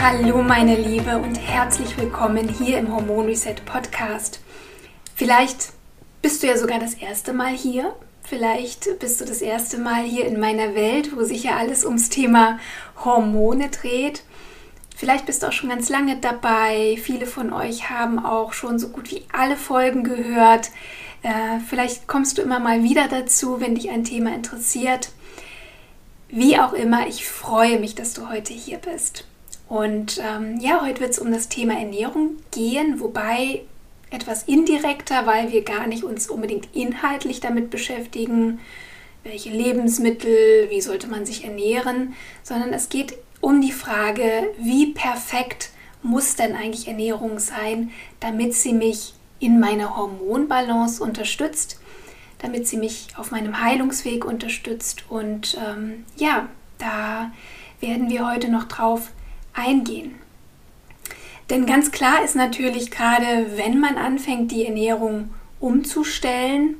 Hallo meine Liebe und herzlich willkommen hier im Hormon Reset Podcast. Vielleicht bist du ja sogar das erste Mal hier. Vielleicht bist du das erste Mal hier in meiner Welt, wo sich ja alles ums Thema Hormone dreht. Vielleicht bist du auch schon ganz lange dabei. Viele von euch haben auch schon so gut wie alle Folgen gehört. Äh, vielleicht kommst du immer mal wieder dazu, wenn dich ein Thema interessiert. Wie auch immer, ich freue mich, dass du heute hier bist. Und ähm, ja, heute wird es um das Thema Ernährung gehen, wobei etwas indirekter, weil wir gar nicht uns unbedingt inhaltlich damit beschäftigen, welche Lebensmittel, wie sollte man sich ernähren, sondern es geht um die Frage, wie perfekt muss denn eigentlich Ernährung sein, damit sie mich in meiner Hormonbalance unterstützt, damit sie mich auf meinem Heilungsweg unterstützt. Und ähm, ja, da werden wir heute noch drauf eingehen. Denn ganz klar ist natürlich gerade, wenn man anfängt, die Ernährung umzustellen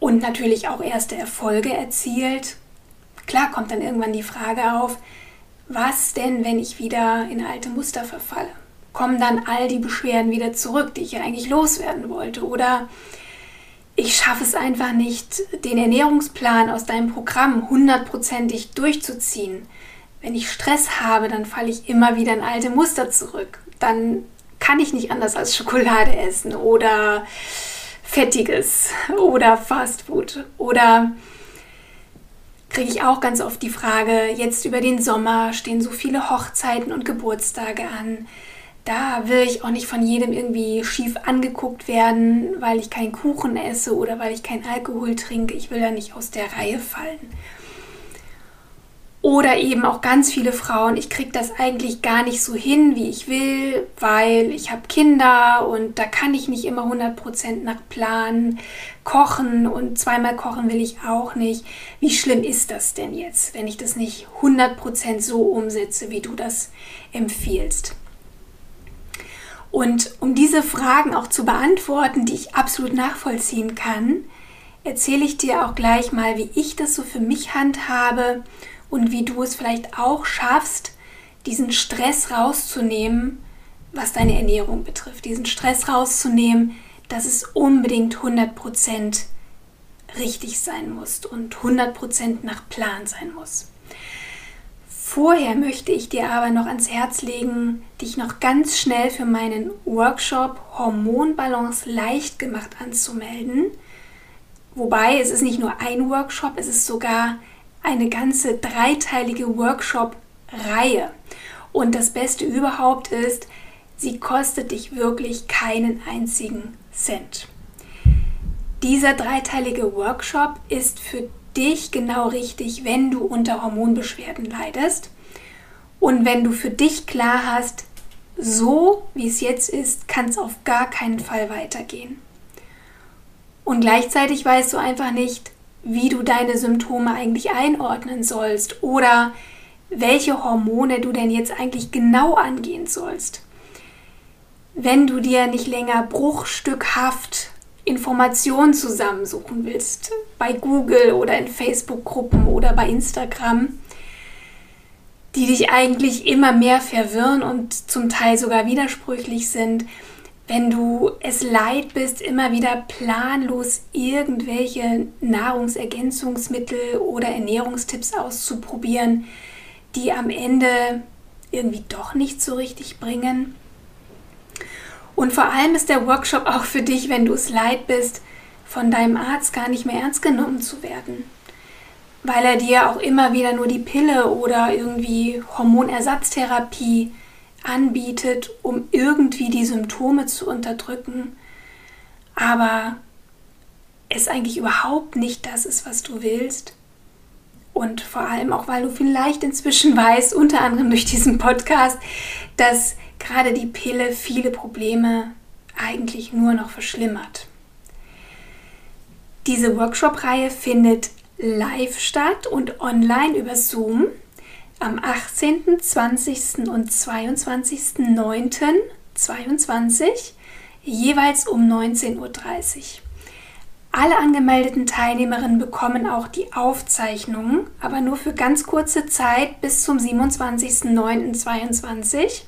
und natürlich auch erste Erfolge erzielt, klar kommt dann irgendwann die Frage auf, was denn, wenn ich wieder in alte Muster verfalle? Kommen dann all die Beschwerden wieder zurück, die ich ja eigentlich loswerden wollte? Oder ich schaffe es einfach nicht, den Ernährungsplan aus deinem Programm hundertprozentig durchzuziehen wenn ich Stress habe, dann falle ich immer wieder in alte Muster zurück. Dann kann ich nicht anders als Schokolade essen oder Fettiges oder Fastfood. Oder kriege ich auch ganz oft die Frage, jetzt über den Sommer stehen so viele Hochzeiten und Geburtstage an. Da will ich auch nicht von jedem irgendwie schief angeguckt werden, weil ich keinen Kuchen esse oder weil ich keinen Alkohol trinke. Ich will da nicht aus der Reihe fallen. Oder eben auch ganz viele Frauen, ich kriege das eigentlich gar nicht so hin, wie ich will, weil ich habe Kinder und da kann ich nicht immer 100% nach Plan kochen und zweimal kochen will ich auch nicht. Wie schlimm ist das denn jetzt, wenn ich das nicht 100% so umsetze, wie du das empfiehlst? Und um diese Fragen auch zu beantworten, die ich absolut nachvollziehen kann, erzähle ich dir auch gleich mal, wie ich das so für mich handhabe und wie du es vielleicht auch schaffst, diesen Stress rauszunehmen, was deine Ernährung betrifft. Diesen Stress rauszunehmen, dass es unbedingt 100% richtig sein muss und 100% nach Plan sein muss. Vorher möchte ich dir aber noch ans Herz legen, dich noch ganz schnell für meinen Workshop Hormonbalance leicht gemacht anzumelden. Wobei es ist nicht nur ein Workshop, es ist sogar eine ganze dreiteilige Workshop-Reihe. Und das Beste überhaupt ist, sie kostet dich wirklich keinen einzigen Cent. Dieser dreiteilige Workshop ist für dich genau richtig, wenn du unter Hormonbeschwerden leidest und wenn du für dich klar hast, so wie es jetzt ist, kann es auf gar keinen Fall weitergehen. Und gleichzeitig weißt du einfach nicht, wie du deine Symptome eigentlich einordnen sollst oder welche Hormone du denn jetzt eigentlich genau angehen sollst. Wenn du dir nicht länger bruchstückhaft Informationen zusammensuchen willst, bei Google oder in Facebook-Gruppen oder bei Instagram, die dich eigentlich immer mehr verwirren und zum Teil sogar widersprüchlich sind, wenn du es leid bist, immer wieder planlos irgendwelche Nahrungsergänzungsmittel oder Ernährungstipps auszuprobieren, die am Ende irgendwie doch nicht so richtig bringen. Und vor allem ist der Workshop auch für dich, wenn du es leid bist, von deinem Arzt gar nicht mehr ernst genommen zu werden. Weil er dir auch immer wieder nur die Pille oder irgendwie Hormonersatztherapie anbietet, um irgendwie die Symptome zu unterdrücken, aber es eigentlich überhaupt nicht das ist, was du willst. Und vor allem auch, weil du vielleicht inzwischen weißt, unter anderem durch diesen Podcast, dass gerade die Pille viele Probleme eigentlich nur noch verschlimmert. Diese Workshop-Reihe findet live statt und online über Zoom am 18., 20. und 22.09.22 jeweils um 19.30 Uhr. Alle angemeldeten Teilnehmerinnen bekommen auch die Aufzeichnungen, aber nur für ganz kurze Zeit bis zum 27.09.22.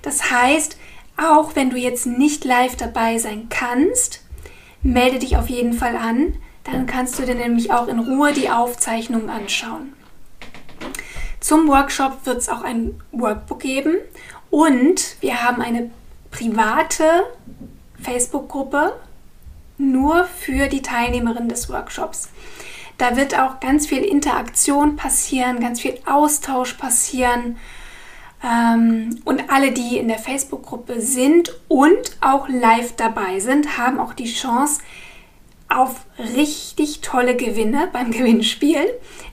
Das heißt, auch wenn du jetzt nicht live dabei sein kannst, melde dich auf jeden Fall an. Dann kannst du dir nämlich auch in Ruhe die Aufzeichnungen anschauen. Zum Workshop wird es auch ein Workbook geben und wir haben eine private Facebook-Gruppe nur für die Teilnehmerinnen des Workshops. Da wird auch ganz viel Interaktion passieren, ganz viel Austausch passieren. Ähm, und alle, die in der Facebook-Gruppe sind und auch live dabei sind, haben auch die Chance auf richtig tolle Gewinne beim Gewinnspiel.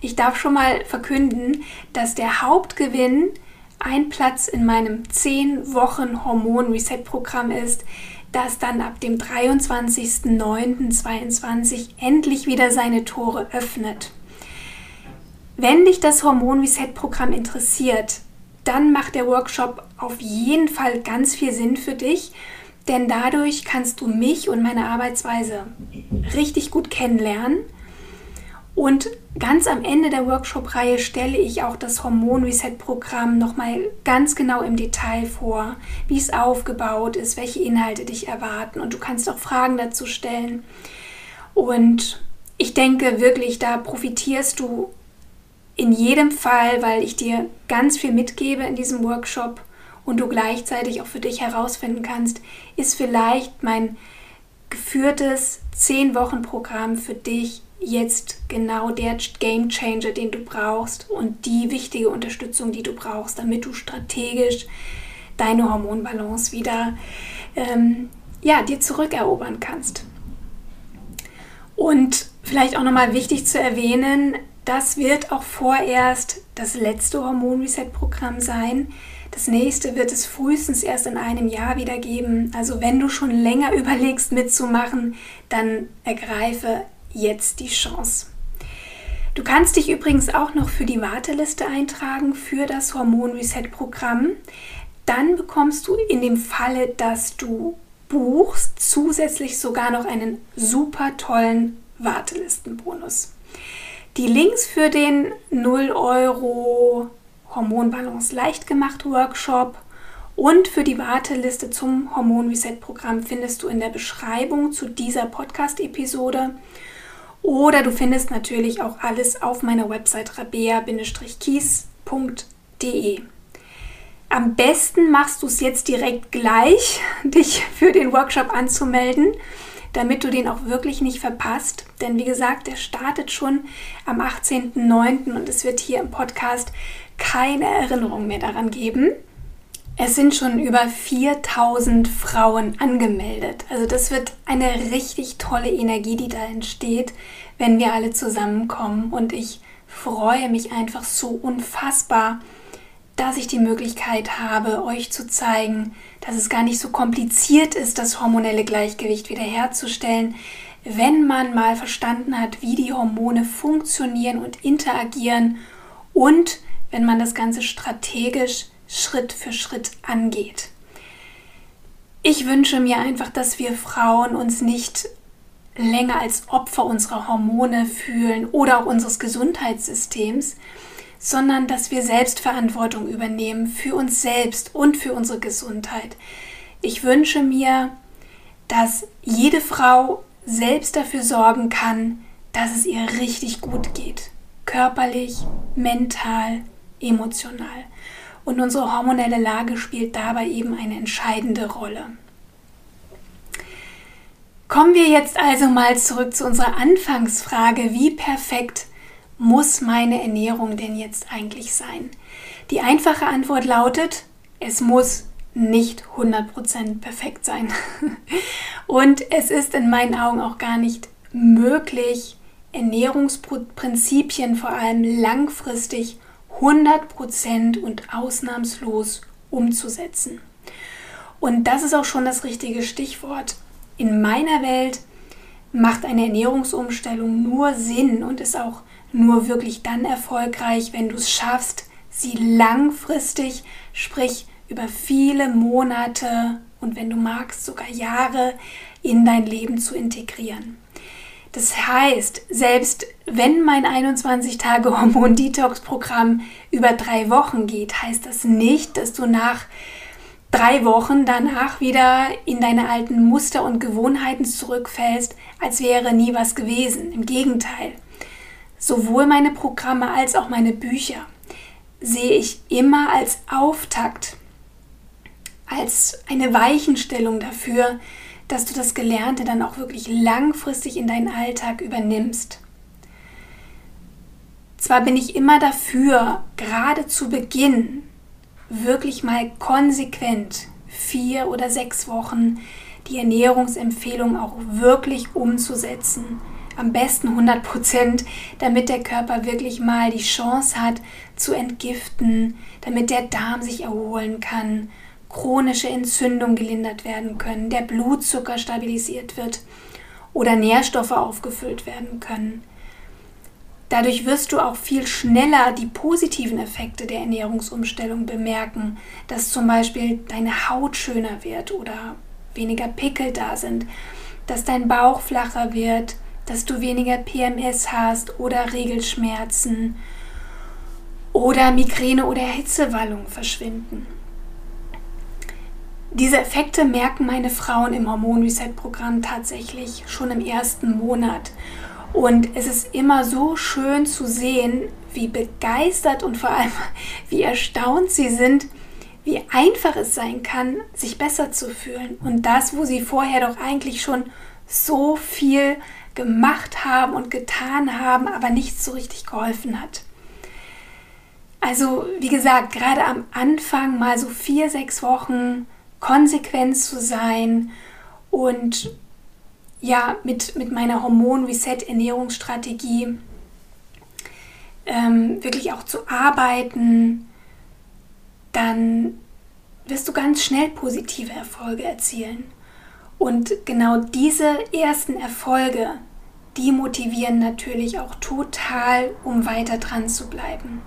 Ich darf schon mal verkünden, dass der Hauptgewinn ein Platz in meinem 10 Wochen Hormon Reset Programm ist das dann ab dem 23.09.22 endlich wieder seine Tore öffnet. Wenn dich das Hormon Reset Programm interessiert, dann macht der Workshop auf jeden Fall ganz viel Sinn für dich, denn dadurch kannst du mich und meine Arbeitsweise richtig gut kennenlernen. Und ganz am Ende der Workshop-Reihe stelle ich auch das Hormon-Reset-Programm nochmal ganz genau im Detail vor, wie es aufgebaut ist, welche Inhalte dich erwarten. Und du kannst auch Fragen dazu stellen. Und ich denke wirklich, da profitierst du in jedem Fall, weil ich dir ganz viel mitgebe in diesem Workshop und du gleichzeitig auch für dich herausfinden kannst, ist vielleicht mein geführtes 10-Wochen-Programm für dich jetzt genau der Game Changer, den du brauchst und die wichtige Unterstützung, die du brauchst, damit du strategisch deine Hormonbalance wieder ähm, ja, dir zurückerobern kannst. Und vielleicht auch nochmal wichtig zu erwähnen, das wird auch vorerst das letzte Hormon-Reset-Programm sein. Das nächste wird es frühestens erst in einem Jahr wieder geben. Also wenn du schon länger überlegst mitzumachen, dann ergreife jetzt die Chance. Du kannst dich übrigens auch noch für die Warteliste eintragen für das Hormon Reset Programm. Dann bekommst du in dem Falle, dass du buchst, zusätzlich sogar noch einen super tollen Wartelistenbonus. Die Links für den 0 Euro Hormonbalance leicht gemacht Workshop und für die Warteliste zum Hormon Reset Programm findest du in der Beschreibung zu dieser Podcast Episode. Oder du findest natürlich auch alles auf meiner Website rabea-kies.de. Am besten machst du es jetzt direkt gleich, dich für den Workshop anzumelden, damit du den auch wirklich nicht verpasst. Denn wie gesagt, der startet schon am 18.09. und es wird hier im Podcast keine Erinnerung mehr daran geben. Es sind schon über 4000 Frauen angemeldet. Also das wird eine richtig tolle Energie, die da entsteht, wenn wir alle zusammenkommen. Und ich freue mich einfach so unfassbar, dass ich die Möglichkeit habe, euch zu zeigen, dass es gar nicht so kompliziert ist, das hormonelle Gleichgewicht wiederherzustellen, wenn man mal verstanden hat, wie die Hormone funktionieren und interagieren und wenn man das Ganze strategisch Schritt für Schritt angeht. Ich wünsche mir einfach, dass wir Frauen uns nicht länger als Opfer unserer Hormone fühlen oder auch unseres Gesundheitssystems, sondern dass wir Selbstverantwortung übernehmen für uns selbst und für unsere Gesundheit. Ich wünsche mir, dass jede Frau selbst dafür sorgen kann, dass es ihr richtig gut geht. Körperlich, mental, emotional und unsere hormonelle Lage spielt dabei eben eine entscheidende Rolle. Kommen wir jetzt also mal zurück zu unserer Anfangsfrage, wie perfekt muss meine Ernährung denn jetzt eigentlich sein? Die einfache Antwort lautet, es muss nicht 100% perfekt sein. Und es ist in meinen Augen auch gar nicht möglich, Ernährungsprinzipien vor allem langfristig 100% und ausnahmslos umzusetzen. Und das ist auch schon das richtige Stichwort. In meiner Welt macht eine Ernährungsumstellung nur Sinn und ist auch nur wirklich dann erfolgreich, wenn du es schaffst, sie langfristig, sprich über viele Monate und wenn du magst sogar Jahre in dein Leben zu integrieren. Das heißt, selbst wenn mein 21-Tage-Hormon-Detox-Programm über drei Wochen geht, heißt das nicht, dass du nach drei Wochen danach wieder in deine alten Muster und Gewohnheiten zurückfällst, als wäre nie was gewesen. Im Gegenteil. Sowohl meine Programme als auch meine Bücher sehe ich immer als Auftakt, als eine Weichenstellung dafür, dass du das Gelernte dann auch wirklich langfristig in deinen Alltag übernimmst. Zwar bin ich immer dafür, gerade zu Beginn wirklich mal konsequent vier oder sechs Wochen die Ernährungsempfehlung auch wirklich umzusetzen. Am besten 100 Prozent, damit der Körper wirklich mal die Chance hat zu entgiften, damit der Darm sich erholen kann chronische Entzündungen gelindert werden können, der Blutzucker stabilisiert wird oder Nährstoffe aufgefüllt werden können. Dadurch wirst du auch viel schneller die positiven Effekte der Ernährungsumstellung bemerken, dass zum Beispiel deine Haut schöner wird oder weniger Pickel da sind, dass dein Bauch flacher wird, dass du weniger PMS hast oder Regelschmerzen oder Migräne oder Hitzewallung verschwinden. Diese Effekte merken meine Frauen im Hormon Reset Programm tatsächlich schon im ersten Monat. Und es ist immer so schön zu sehen, wie begeistert und vor allem wie erstaunt sie sind, wie einfach es sein kann, sich besser zu fühlen. Und das, wo sie vorher doch eigentlich schon so viel gemacht haben und getan haben, aber nichts so richtig geholfen hat. Also, wie gesagt, gerade am Anfang mal so vier, sechs Wochen konsequent zu sein und ja, mit, mit meiner Hormon-Reset-Ernährungsstrategie ähm, wirklich auch zu arbeiten, dann wirst du ganz schnell positive Erfolge erzielen. Und genau diese ersten Erfolge, die motivieren natürlich auch total, um weiter dran zu bleiben.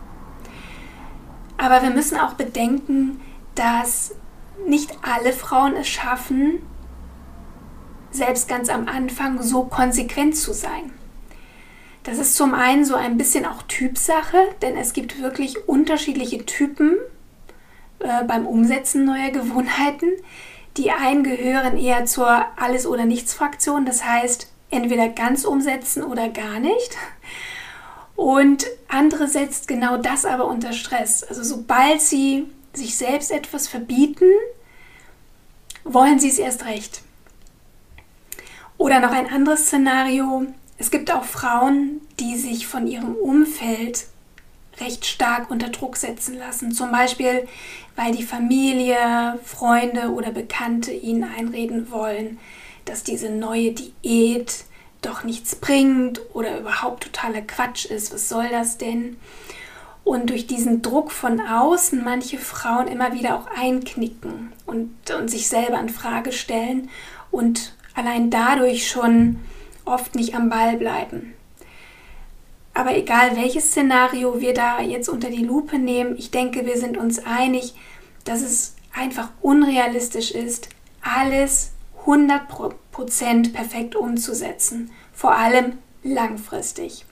Aber wir müssen auch bedenken, dass nicht alle Frauen es schaffen, selbst ganz am Anfang so konsequent zu sein. Das ist zum einen so ein bisschen auch Typsache, denn es gibt wirklich unterschiedliche Typen äh, beim Umsetzen neuer Gewohnheiten. Die einen gehören eher zur Alles- oder Nichts-Fraktion, das heißt entweder ganz umsetzen oder gar nicht. Und andere setzt genau das aber unter Stress. Also sobald sie sich selbst etwas verbieten, wollen sie es erst recht. Oder noch ein anderes Szenario. Es gibt auch Frauen, die sich von ihrem Umfeld recht stark unter Druck setzen lassen. Zum Beispiel, weil die Familie, Freunde oder Bekannte ihnen einreden wollen, dass diese neue Diät doch nichts bringt oder überhaupt totaler Quatsch ist. Was soll das denn? und durch diesen Druck von außen manche Frauen immer wieder auch einknicken und, und sich selber in Frage stellen und allein dadurch schon oft nicht am Ball bleiben. Aber egal welches Szenario wir da jetzt unter die Lupe nehmen, ich denke, wir sind uns einig, dass es einfach unrealistisch ist, alles 100% perfekt umzusetzen, vor allem langfristig.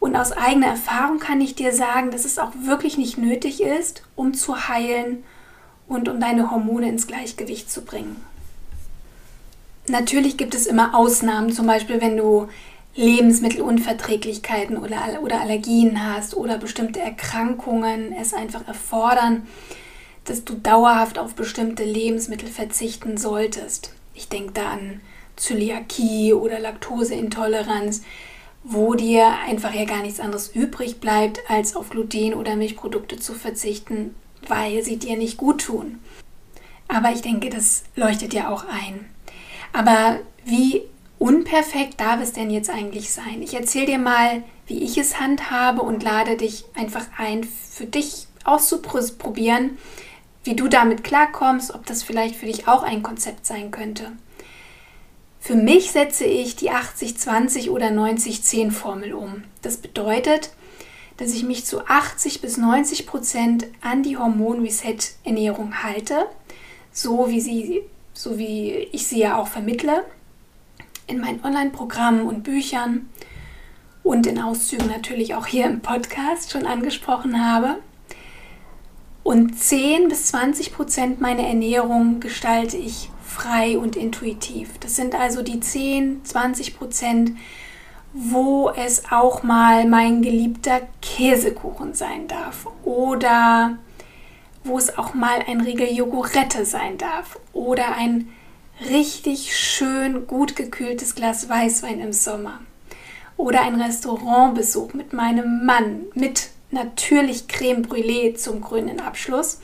Und aus eigener Erfahrung kann ich dir sagen, dass es auch wirklich nicht nötig ist, um zu heilen und um deine Hormone ins Gleichgewicht zu bringen. Natürlich gibt es immer Ausnahmen, zum Beispiel wenn du Lebensmittelunverträglichkeiten oder, oder Allergien hast oder bestimmte Erkrankungen es einfach erfordern, dass du dauerhaft auf bestimmte Lebensmittel verzichten solltest. Ich denke da an Zöliakie oder Laktoseintoleranz wo dir einfach ja gar nichts anderes übrig bleibt, als auf Gluten oder Milchprodukte zu verzichten, weil sie dir nicht gut tun. Aber ich denke, das leuchtet ja auch ein. Aber wie unperfekt darf es denn jetzt eigentlich sein? Ich erzähle dir mal, wie ich es handhabe und lade dich einfach ein, für dich auszuprobieren, wie du damit klarkommst, ob das vielleicht für dich auch ein Konzept sein könnte. Für mich setze ich die 80-20 oder 90-10 Formel um. Das bedeutet, dass ich mich zu 80 bis 90 Prozent an die Hormon-Reset-Ernährung halte, so wie, sie, so wie ich sie ja auch vermittle in meinen Online-Programmen und Büchern und in Auszügen natürlich auch hier im Podcast schon angesprochen habe. Und 10 bis 20 Prozent meiner Ernährung gestalte ich frei und intuitiv. Das sind also die 10, 20 Prozent, wo es auch mal mein geliebter Käsekuchen sein darf oder wo es auch mal ein Riegel Jogurette sein darf oder ein richtig schön gut gekühltes Glas Weißwein im Sommer oder ein Restaurantbesuch mit meinem Mann mit natürlich Creme Brûlée zum grünen Abschluss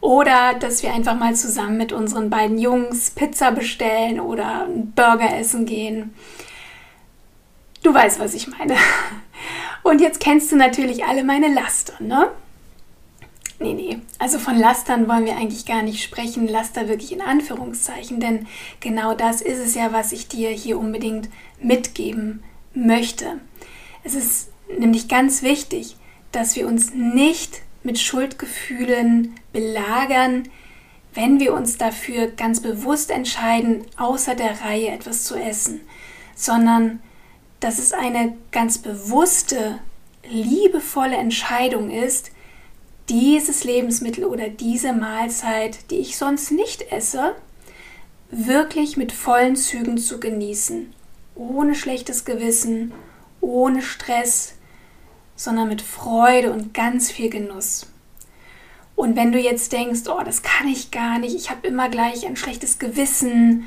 oder dass wir einfach mal zusammen mit unseren beiden Jungs Pizza bestellen oder einen Burger essen gehen. Du weißt, was ich meine. Und jetzt kennst du natürlich alle meine Laster, ne? Nee, nee. Also von Lastern wollen wir eigentlich gar nicht sprechen. Laster wirklich in Anführungszeichen, denn genau das ist es ja, was ich dir hier unbedingt mitgeben möchte. Es ist nämlich ganz wichtig, dass wir uns nicht mit Schuldgefühlen belagern, wenn wir uns dafür ganz bewusst entscheiden, außer der Reihe etwas zu essen, sondern dass es eine ganz bewusste, liebevolle Entscheidung ist, dieses Lebensmittel oder diese Mahlzeit, die ich sonst nicht esse, wirklich mit vollen Zügen zu genießen, ohne schlechtes Gewissen, ohne Stress, sondern mit Freude und ganz viel Genuss. Und wenn du jetzt denkst, oh, das kann ich gar nicht, ich habe immer gleich ein schlechtes Gewissen,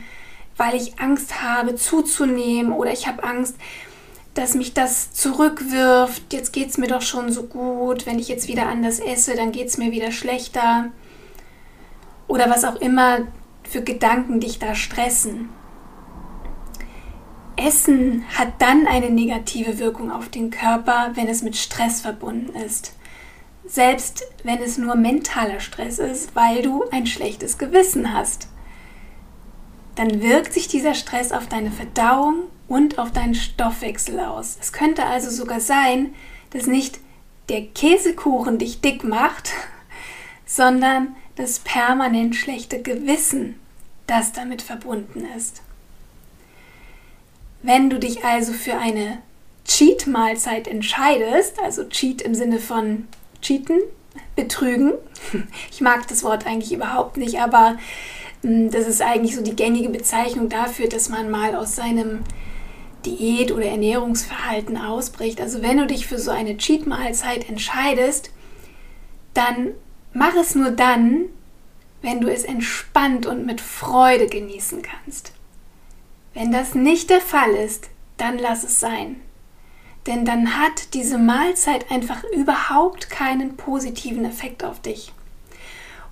weil ich Angst habe zuzunehmen oder ich habe Angst, dass mich das zurückwirft, jetzt geht es mir doch schon so gut, wenn ich jetzt wieder anders esse, dann geht es mir wieder schlechter. Oder was auch immer für Gedanken dich da stressen. Essen hat dann eine negative Wirkung auf den Körper, wenn es mit Stress verbunden ist. Selbst wenn es nur mentaler Stress ist, weil du ein schlechtes Gewissen hast. Dann wirkt sich dieser Stress auf deine Verdauung und auf deinen Stoffwechsel aus. Es könnte also sogar sein, dass nicht der Käsekuchen dich dick macht, sondern das permanent schlechte Gewissen, das damit verbunden ist. Wenn du dich also für eine Cheat-Mahlzeit entscheidest, also Cheat im Sinne von Cheaten, Betrügen, ich mag das Wort eigentlich überhaupt nicht, aber hm, das ist eigentlich so die gängige Bezeichnung dafür, dass man mal aus seinem Diät- oder Ernährungsverhalten ausbricht. Also wenn du dich für so eine Cheat-Mahlzeit entscheidest, dann mach es nur dann, wenn du es entspannt und mit Freude genießen kannst. Wenn das nicht der Fall ist, dann lass es sein. Denn dann hat diese Mahlzeit einfach überhaupt keinen positiven Effekt auf dich.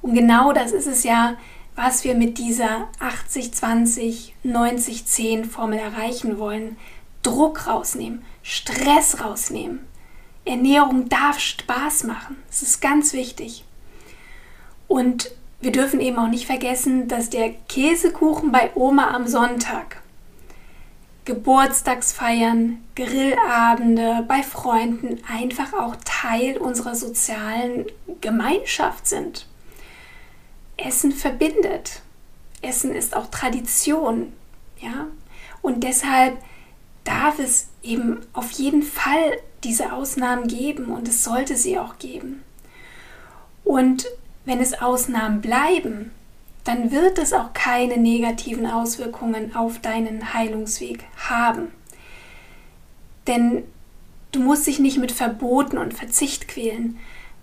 Und genau das ist es ja, was wir mit dieser 80-20, 90-10 Formel erreichen wollen. Druck rausnehmen, Stress rausnehmen. Ernährung darf Spaß machen. Das ist ganz wichtig. Und wir dürfen eben auch nicht vergessen, dass der Käsekuchen bei Oma am Sonntag Geburtstagsfeiern, Grillabende bei Freunden einfach auch Teil unserer sozialen Gemeinschaft sind. Essen verbindet. Essen ist auch Tradition, ja? Und deshalb darf es eben auf jeden Fall diese Ausnahmen geben und es sollte sie auch geben. Und wenn es Ausnahmen bleiben, dann wird es auch keine negativen Auswirkungen auf deinen Heilungsweg haben. Denn du musst dich nicht mit Verboten und Verzicht quälen.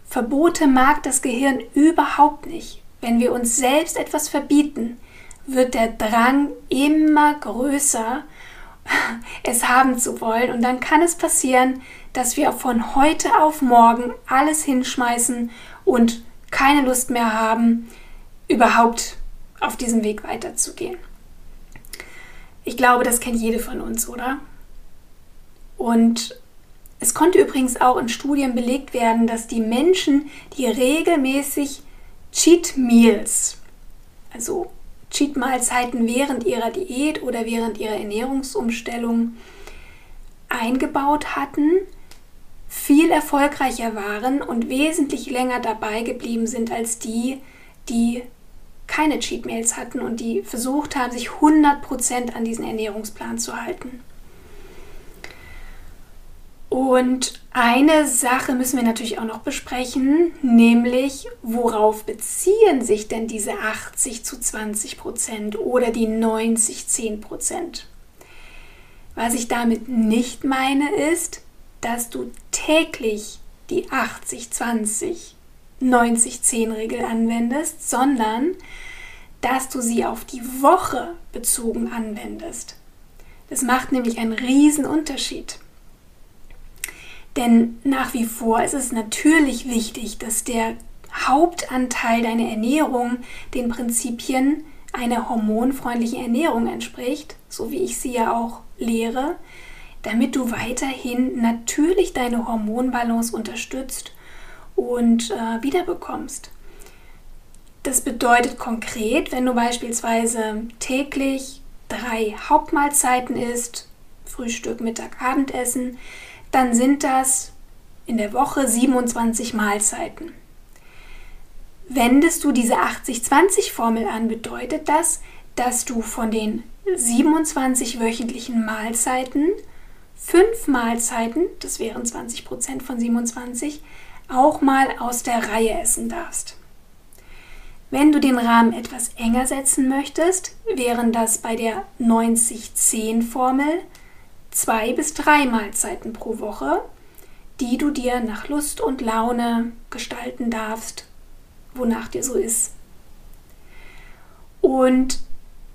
Verbote mag das Gehirn überhaupt nicht. Wenn wir uns selbst etwas verbieten, wird der Drang immer größer, es haben zu wollen. Und dann kann es passieren, dass wir von heute auf morgen alles hinschmeißen und keine Lust mehr haben, überhaupt auf diesem Weg weiterzugehen. Ich glaube, das kennt jede von uns, oder? Und es konnte übrigens auch in Studien belegt werden, dass die Menschen, die regelmäßig Cheat Meals, also Cheat Mahlzeiten während ihrer Diät oder während ihrer Ernährungsumstellung eingebaut hatten, viel erfolgreicher waren und wesentlich länger dabei geblieben sind als die, die keine Cheat Meals hatten und die versucht haben, sich 100% an diesen Ernährungsplan zu halten. Und eine Sache müssen wir natürlich auch noch besprechen, nämlich worauf beziehen sich denn diese 80 zu 20 Prozent oder die 90 10 Prozent? Was ich damit nicht meine ist, dass du täglich die 80 20 90-10-Regel anwendest, sondern dass du sie auf die Woche bezogen anwendest. Das macht nämlich einen riesen Unterschied. Denn nach wie vor ist es natürlich wichtig, dass der Hauptanteil deiner Ernährung den Prinzipien einer hormonfreundlichen Ernährung entspricht, so wie ich sie ja auch lehre, damit du weiterhin natürlich deine Hormonbalance unterstützt und äh, wiederbekommst. Das bedeutet konkret, wenn du beispielsweise täglich drei Hauptmahlzeiten isst, Frühstück, Mittag, Abendessen, dann sind das in der Woche 27 Mahlzeiten. Wendest du diese 80-20-Formel an, bedeutet das, dass du von den 27 wöchentlichen Mahlzeiten fünf Mahlzeiten, das wären 20 Prozent von 27, auch mal aus der Reihe essen darfst. Wenn du den Rahmen etwas enger setzen möchtest, wären das bei der 90-10-Formel zwei bis drei Mahlzeiten pro Woche, die du dir nach Lust und Laune gestalten darfst, wonach dir so ist. Und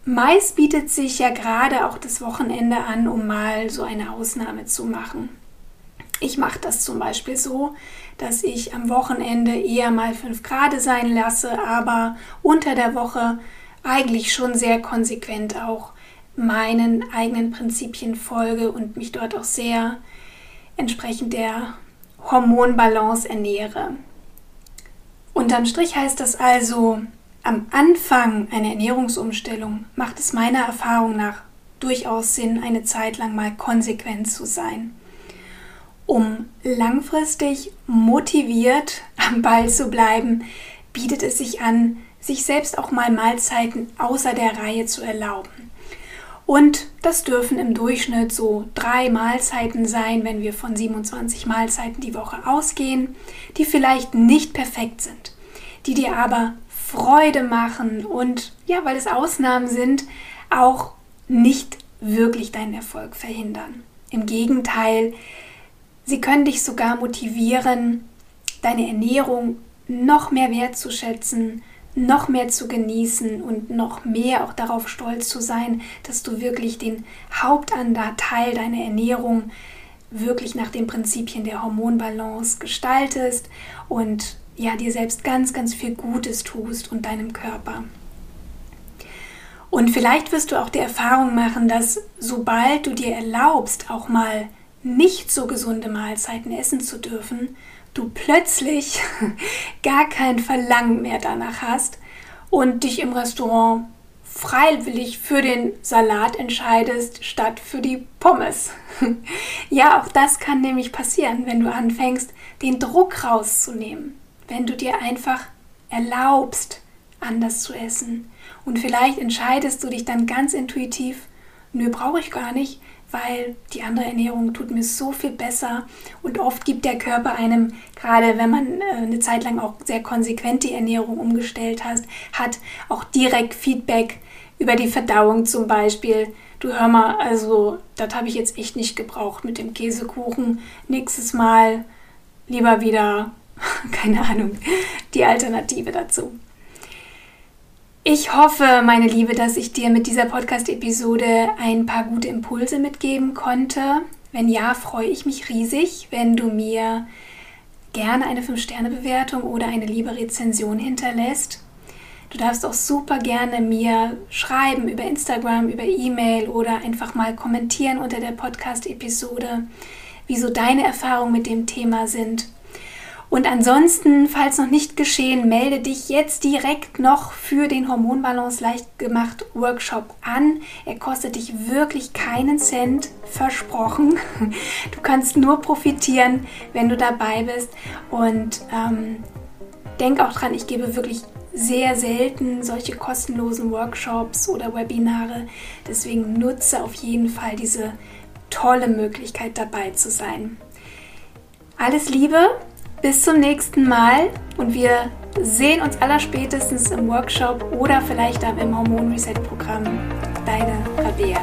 meist bietet sich ja gerade auch das Wochenende an, um mal so eine Ausnahme zu machen. Ich mache das zum Beispiel so, dass ich am Wochenende eher mal 5 Grad sein lasse, aber unter der Woche eigentlich schon sehr konsequent auch meinen eigenen Prinzipien folge und mich dort auch sehr entsprechend der Hormonbalance ernähre. Unterm Strich heißt das also, am Anfang einer Ernährungsumstellung macht es meiner Erfahrung nach durchaus Sinn, eine Zeit lang mal konsequent zu sein. Um langfristig motiviert am Ball zu bleiben, bietet es sich an, sich selbst auch mal Mahlzeiten außer der Reihe zu erlauben. Und das dürfen im Durchschnitt so drei Mahlzeiten sein, wenn wir von 27 Mahlzeiten die Woche ausgehen, die vielleicht nicht perfekt sind, die dir aber Freude machen und ja, weil es Ausnahmen sind, auch nicht wirklich deinen Erfolg verhindern. Im Gegenteil, sie können dich sogar motivieren, deine Ernährung noch mehr wertzuschätzen, noch mehr zu genießen und noch mehr auch darauf stolz zu sein, dass du wirklich den Hauptanteil deiner Ernährung wirklich nach den Prinzipien der Hormonbalance gestaltest und ja, dir selbst ganz, ganz viel Gutes tust und deinem Körper. Und vielleicht wirst du auch die Erfahrung machen, dass sobald du dir erlaubst, auch mal nicht so gesunde Mahlzeiten essen zu dürfen, du plötzlich gar kein Verlangen mehr danach hast und dich im Restaurant freiwillig für den Salat entscheidest statt für die Pommes. ja, auch das kann nämlich passieren, wenn du anfängst, den Druck rauszunehmen, wenn du dir einfach erlaubst, anders zu essen. Und vielleicht entscheidest du dich dann ganz intuitiv, nö, brauche ich gar nicht, weil die andere Ernährung tut mir so viel besser und oft gibt der Körper einem, gerade wenn man äh, eine Zeit lang auch sehr konsequent die Ernährung umgestellt hat, hat auch direkt Feedback über die Verdauung zum Beispiel. Du hör mal, also das habe ich jetzt echt nicht gebraucht mit dem Käsekuchen. Nächstes Mal lieber wieder, keine Ahnung, die Alternative dazu. Ich hoffe, meine Liebe, dass ich dir mit dieser Podcast-Episode ein paar gute Impulse mitgeben konnte. Wenn ja, freue ich mich riesig, wenn du mir gerne eine 5-Sterne-Bewertung oder eine liebe Rezension hinterlässt. Du darfst auch super gerne mir schreiben über Instagram, über E-Mail oder einfach mal kommentieren unter der Podcast-Episode, wieso deine Erfahrungen mit dem Thema sind. Und ansonsten, falls noch nicht geschehen, melde dich jetzt direkt noch für den Hormonbalance leicht gemacht Workshop an. Er kostet dich wirklich keinen Cent, versprochen. Du kannst nur profitieren, wenn du dabei bist. Und ähm, denk auch dran, ich gebe wirklich sehr selten solche kostenlosen Workshops oder Webinare. Deswegen nutze auf jeden Fall diese tolle Möglichkeit dabei zu sein. Alles Liebe, bis zum nächsten Mal und wir sehen uns allerspätestens im Workshop oder vielleicht im Hormon Reset Programm. Deine Rabea.